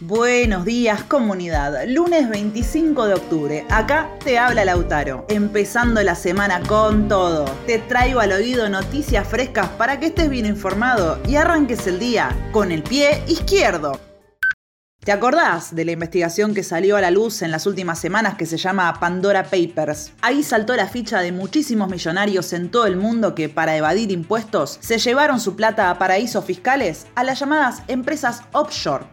Buenos días comunidad, lunes 25 de octubre, acá te habla Lautaro, empezando la semana con todo. Te traigo al oído noticias frescas para que estés bien informado y arranques el día con el pie izquierdo. ¿Te acordás de la investigación que salió a la luz en las últimas semanas que se llama Pandora Papers? Ahí saltó la ficha de muchísimos millonarios en todo el mundo que para evadir impuestos se llevaron su plata a paraísos fiscales, a las llamadas empresas offshore.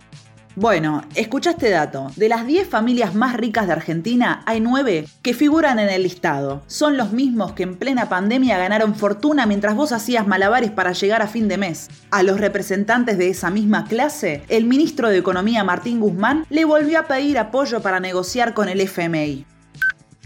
Bueno, escucha este dato. De las 10 familias más ricas de Argentina, hay 9 que figuran en el listado. Son los mismos que en plena pandemia ganaron fortuna mientras vos hacías malabares para llegar a fin de mes. A los representantes de esa misma clase, el ministro de Economía Martín Guzmán le volvió a pedir apoyo para negociar con el FMI.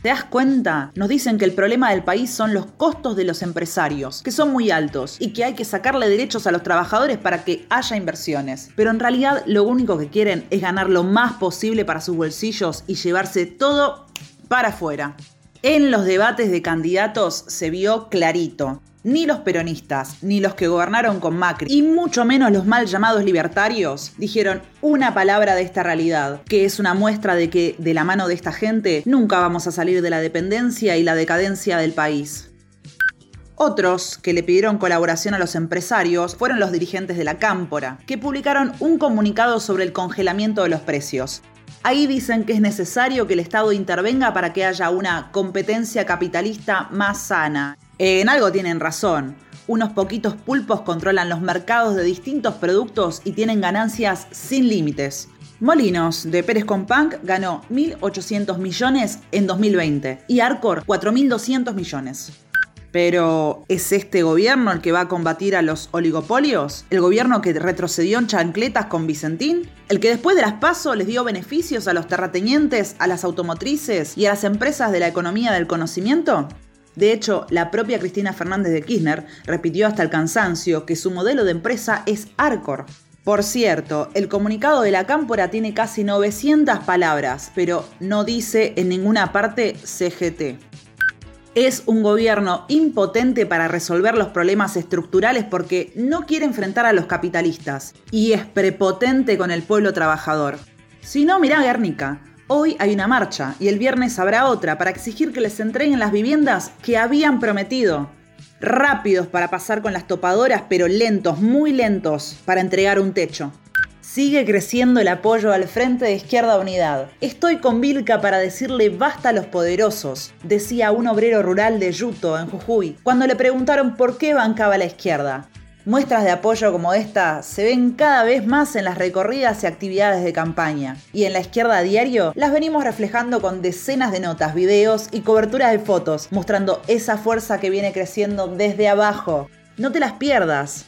¿Te das cuenta? Nos dicen que el problema del país son los costos de los empresarios, que son muy altos y que hay que sacarle derechos a los trabajadores para que haya inversiones. Pero en realidad lo único que quieren es ganar lo más posible para sus bolsillos y llevarse todo para afuera. En los debates de candidatos se vio clarito ni los peronistas, ni los que gobernaron con Macri, y mucho menos los mal llamados libertarios, dijeron una palabra de esta realidad, que es una muestra de que de la mano de esta gente nunca vamos a salir de la dependencia y la decadencia del país. Otros que le pidieron colaboración a los empresarios fueron los dirigentes de la Cámpora, que publicaron un comunicado sobre el congelamiento de los precios. Ahí dicen que es necesario que el Estado intervenga para que haya una competencia capitalista más sana en algo tienen razón. Unos poquitos pulpos controlan los mercados de distintos productos y tienen ganancias sin límites. Molinos, de Pérez Compang, ganó 1.800 millones en 2020 y Arcor 4.200 millones. Pero, ¿es este gobierno el que va a combatir a los oligopolios? ¿El gobierno que retrocedió en chancletas con Vicentín? ¿El que después de las PASO les dio beneficios a los terratenientes, a las automotrices y a las empresas de la economía del conocimiento? De hecho, la propia Cristina Fernández de Kirchner repitió hasta el cansancio que su modelo de empresa es Arcor. Por cierto, el comunicado de la Cámpora tiene casi 900 palabras, pero no dice en ninguna parte CGT. Es un gobierno impotente para resolver los problemas estructurales porque no quiere enfrentar a los capitalistas y es prepotente con el pueblo trabajador. Si no, mirá Guernica. Hoy hay una marcha y el viernes habrá otra para exigir que les entreguen las viviendas que habían prometido. Rápidos para pasar con las topadoras, pero lentos, muy lentos para entregar un techo. Sigue creciendo el apoyo al Frente de Izquierda Unidad. Estoy con Vilca para decirle basta a los poderosos, decía un obrero rural de Yuto, en Jujuy, cuando le preguntaron por qué bancaba la izquierda. Muestras de apoyo como esta se ven cada vez más en las recorridas y actividades de campaña. Y en la izquierda diario las venimos reflejando con decenas de notas, videos y coberturas de fotos, mostrando esa fuerza que viene creciendo desde abajo. No te las pierdas.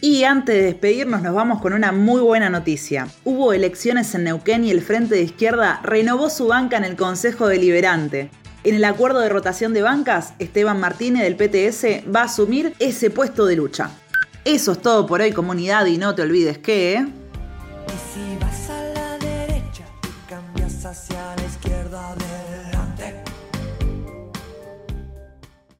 Y antes de despedirnos nos vamos con una muy buena noticia. Hubo elecciones en Neuquén y el Frente de Izquierda renovó su banca en el Consejo Deliberante. En el acuerdo de rotación de bancas, Esteban Martínez del PTS va a asumir ese puesto de lucha. Eso es todo por hoy, comunidad, y no te olvides que. Y si vas a la derecha, cambias hacia la izquierda. De...